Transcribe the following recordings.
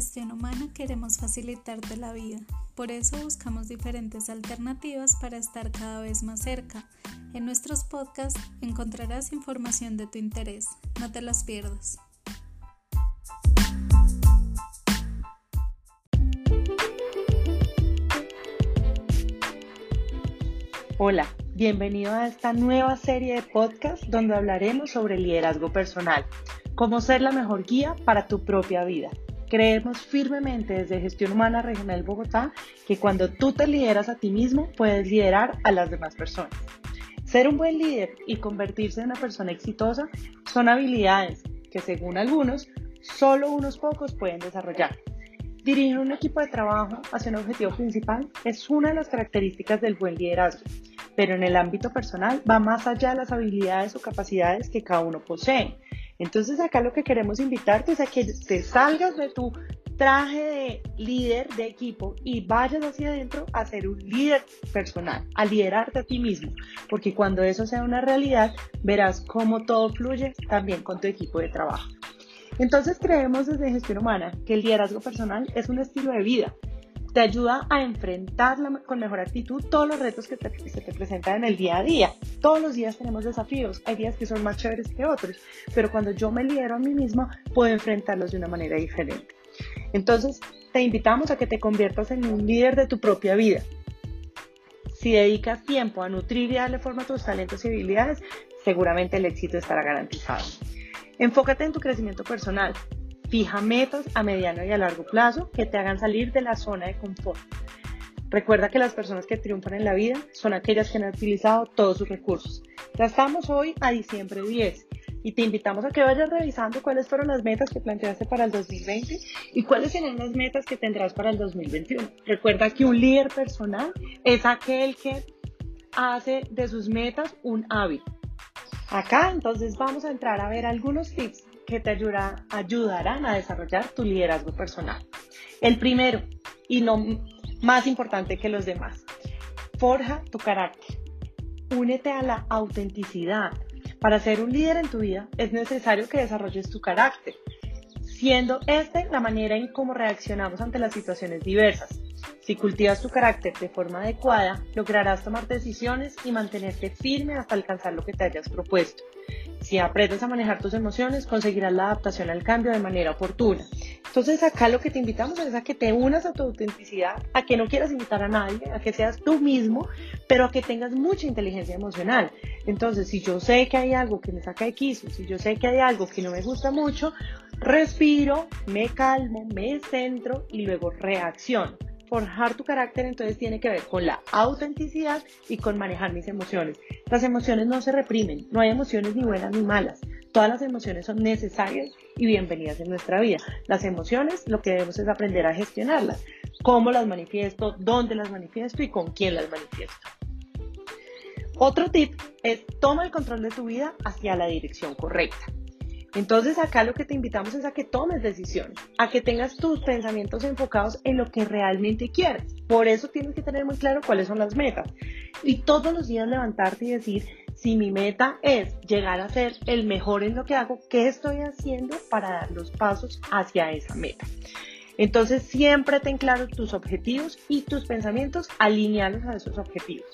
Gestión Humana queremos facilitarte la vida. Por eso buscamos diferentes alternativas para estar cada vez más cerca. En nuestros podcasts encontrarás información de tu interés. No te las pierdas. Hola, bienvenido a esta nueva serie de podcasts donde hablaremos sobre liderazgo personal, cómo ser la mejor guía para tu propia vida. Creemos firmemente desde Gestión Humana Regional Bogotá que cuando tú te lideras a ti mismo, puedes liderar a las demás personas. Ser un buen líder y convertirse en una persona exitosa son habilidades que según algunos, solo unos pocos pueden desarrollar. Dirigir un equipo de trabajo hacia un objetivo principal es una de las características del buen liderazgo pero en el ámbito personal va más allá de las habilidades o capacidades que cada uno posee. Entonces acá lo que queremos invitarte es a que te salgas de tu traje de líder de equipo y vayas hacia adentro a ser un líder personal, a liderarte a ti mismo, porque cuando eso sea una realidad, verás cómo todo fluye también con tu equipo de trabajo. Entonces creemos desde Gestión Humana que el liderazgo personal es un estilo de vida te ayuda a enfrentar con mejor actitud todos los retos que, se te presentan en el día a día. Todos los días tenemos desafíos, hay días que son más chéveres que otros, pero cuando yo me lidero a mí mismo, puedo enfrentarlos de una manera diferente. Entonces, te invitamos a que te conviertas en un líder de tu propia vida. Si dedicas tiempo a nutrir y darle forma a tus talentos y habilidades, seguramente el éxito estará garantizado. Enfócate en tu crecimiento personal, Fija metas a mediano y a largo plazo que te hagan salir de la zona de confort. Recuerda que las personas que triunfan en la vida son aquellas que han utilizado todos sus recursos. Ya estamos hoy a diciembre 10 y te invitamos a que vayas revisando cuáles fueron las metas que planteaste para el 2020 y cuáles serán las metas que tendrás para el 2021. Recuerda que un líder personal es aquel que hace de sus metas un hábito. Acá entonces vamos a entrar a ver algunos tips que te ayudarán a desarrollar tu liderazgo personal. El primero, y no más importante que los demás, forja tu carácter. Únete a la autenticidad. Para ser un líder en tu vida es necesario que desarrolles tu carácter, siendo esta la manera en cómo reaccionamos ante las situaciones diversas. Si cultivas tu carácter de forma adecuada, lograrás tomar decisiones y mantenerte firme hasta alcanzar lo que te hayas propuesto. Si aprendes a manejar tus emociones, conseguirás la adaptación al cambio de manera oportuna. Entonces acá lo que te invitamos es a que te unas a tu autenticidad, a que no quieras imitar a nadie, a que seas tú mismo, pero a que tengas mucha inteligencia emocional. Entonces, si yo sé que hay algo que me saca de quicio, si yo sé que hay algo que no me gusta mucho, respiro, me calmo, me centro y luego reacciono forjar tu carácter entonces tiene que ver con la autenticidad y con manejar mis emociones. Las emociones no se reprimen, no hay emociones ni buenas ni malas. Todas las emociones son necesarias y bienvenidas en nuestra vida. Las emociones lo que debemos es aprender a gestionarlas. Cómo las manifiesto, dónde las manifiesto y con quién las manifiesto. Otro tip es toma el control de tu vida hacia la dirección correcta. Entonces acá lo que te invitamos es a que tomes decisiones, a que tengas tus pensamientos enfocados en lo que realmente quieres. Por eso tienes que tener muy claro cuáles son las metas. Y todos los días levantarte y decir, si mi meta es llegar a ser el mejor en lo que hago, ¿qué estoy haciendo para dar los pasos hacia esa meta? Entonces siempre ten claro tus objetivos y tus pensamientos alineados a esos objetivos.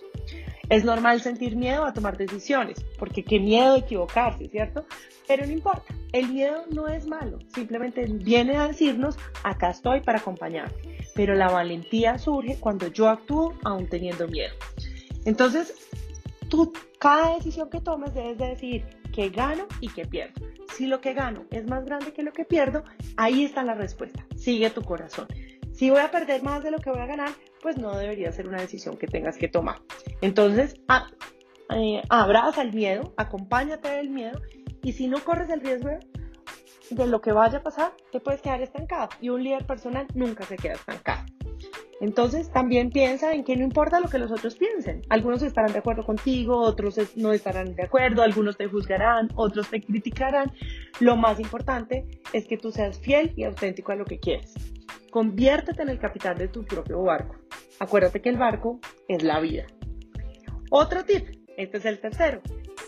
Es normal sentir miedo a tomar decisiones, porque qué miedo de equivocarse, ¿cierto? Pero no importa, el miedo no es malo, simplemente viene a decirnos, acá estoy para acompañarte. Pero la valentía surge cuando yo actúo aún teniendo miedo. Entonces, tú, cada decisión que tomes debes de decir que gano y que pierdo. Si lo que gano es más grande que lo que pierdo, ahí está la respuesta. Sigue tu corazón. Si voy a perder más de lo que voy a ganar, pues no debería ser una decisión que tengas que tomar. Entonces, eh, abraza el miedo, acompáñate del miedo y si no corres el riesgo de lo que vaya a pasar, te puedes quedar estancado y un líder personal nunca se queda estancado. Entonces también piensa en que no importa lo que los otros piensen. Algunos estarán de acuerdo contigo, otros no estarán de acuerdo, algunos te juzgarán, otros te criticarán. Lo más importante es que tú seas fiel y auténtico a lo que quieres. Conviértete en el capitán de tu propio barco. Acuérdate que el barco es la vida. Otro tip, este es el tercero,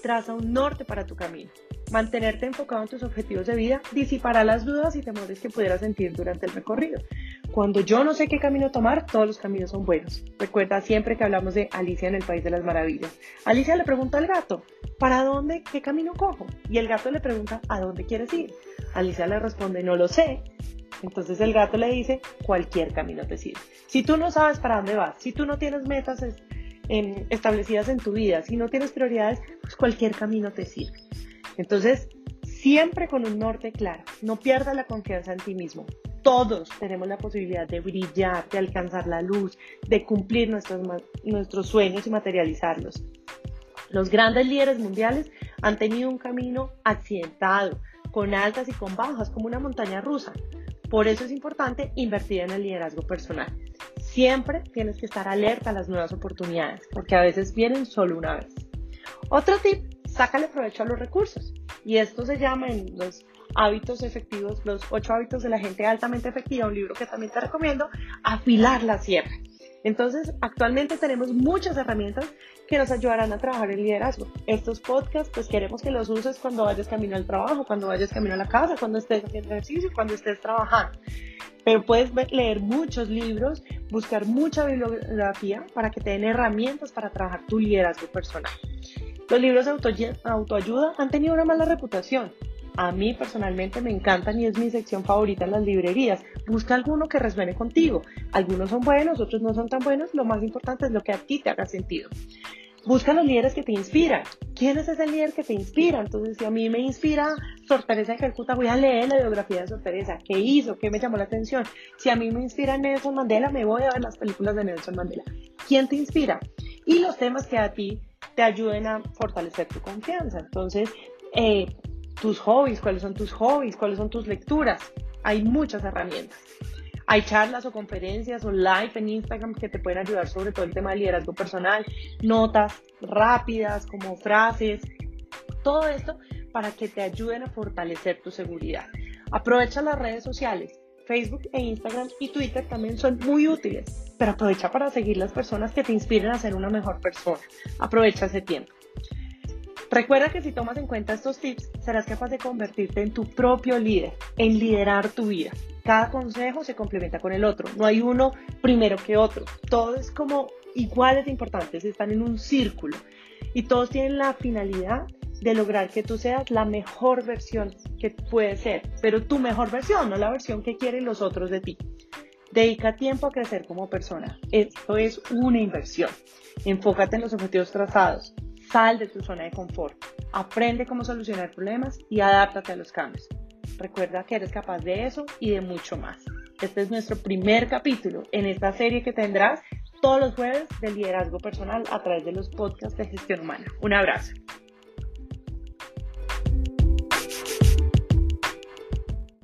traza un norte para tu camino. Mantenerte enfocado en tus objetivos de vida disipará las dudas y temores que pudieras sentir durante el recorrido. Cuando yo no sé qué camino tomar, todos los caminos son buenos. Recuerda siempre que hablamos de Alicia en el País de las Maravillas. Alicia le pregunta al gato, ¿para dónde, qué camino cojo? Y el gato le pregunta, ¿a dónde quieres ir? Alicia le responde, no lo sé. Entonces el gato le dice, cualquier camino te sirve. Si tú no sabes para dónde vas, si tú no tienes metas establecidas en tu vida, si no tienes prioridades, pues cualquier camino te sirve. Entonces, siempre con un norte claro, no pierdas la confianza en ti mismo. Todos tenemos la posibilidad de brillar, de alcanzar la luz, de cumplir nuestros, nuestros sueños y materializarlos. Los grandes líderes mundiales han tenido un camino accidentado, con altas y con bajas, como una montaña rusa. Por eso es importante invertir en el liderazgo personal. Siempre tienes que estar alerta a las nuevas oportunidades, porque a veces vienen solo una vez. Otro tip sácale provecho a los recursos. Y esto se llama en los hábitos efectivos, los ocho hábitos de la gente altamente efectiva, un libro que también te recomiendo, afilar la sierra. Entonces, actualmente tenemos muchas herramientas que nos ayudarán a trabajar el liderazgo. Estos podcasts, pues queremos que los uses cuando vayas camino al trabajo, cuando vayas camino a la casa, cuando estés haciendo ejercicio, cuando estés trabajando. Pero puedes leer muchos libros, buscar mucha bibliografía para que te den herramientas para trabajar tu liderazgo personal. Los libros de autoayuda han tenido una mala reputación. A mí personalmente me encantan y es mi sección favorita en las librerías. Busca alguno que resuene contigo. Algunos son buenos, otros no son tan buenos. Lo más importante es lo que a ti te haga sentido. Busca los líderes que te inspiran. ¿Quién es ese líder que te inspira? Entonces, si a mí me inspira Sor Teresa de Calcuta, voy a leer la biografía de Sor Teresa. ¿Qué hizo? ¿Qué me llamó la atención? Si a mí me inspira Nelson Mandela, me voy a ver las películas de Nelson Mandela. ¿Quién te inspira? Y los temas que a ti te ayuden a fortalecer tu confianza. Entonces, eh, tus hobbies, cuáles son tus hobbies, cuáles son tus lecturas. Hay muchas herramientas. Hay charlas o conferencias o live en Instagram que te pueden ayudar sobre todo el tema de liderazgo personal, notas rápidas como frases, todo esto para que te ayuden a fortalecer tu seguridad. Aprovecha las redes sociales. Facebook e Instagram y Twitter también son muy útiles, pero aprovecha para seguir las personas que te inspiren a ser una mejor persona. Aprovecha ese tiempo. Recuerda que si tomas en cuenta estos tips, serás capaz de convertirte en tu propio líder, en liderar tu vida. Cada consejo se complementa con el otro, no hay uno primero que otro. Todo es como iguales de importantes, están en un círculo y todos tienen la finalidad de lograr que tú seas la mejor versión que puedes ser, pero tu mejor versión, no la versión que quieren los otros de ti. Dedica tiempo a crecer como persona. Esto es una inversión. Enfócate en los objetivos trazados. Sal de tu zona de confort. Aprende cómo solucionar problemas y adáptate a los cambios. Recuerda que eres capaz de eso y de mucho más. Este es nuestro primer capítulo en esta serie que tendrás todos los jueves de liderazgo personal a través de los podcasts de gestión humana. Un abrazo.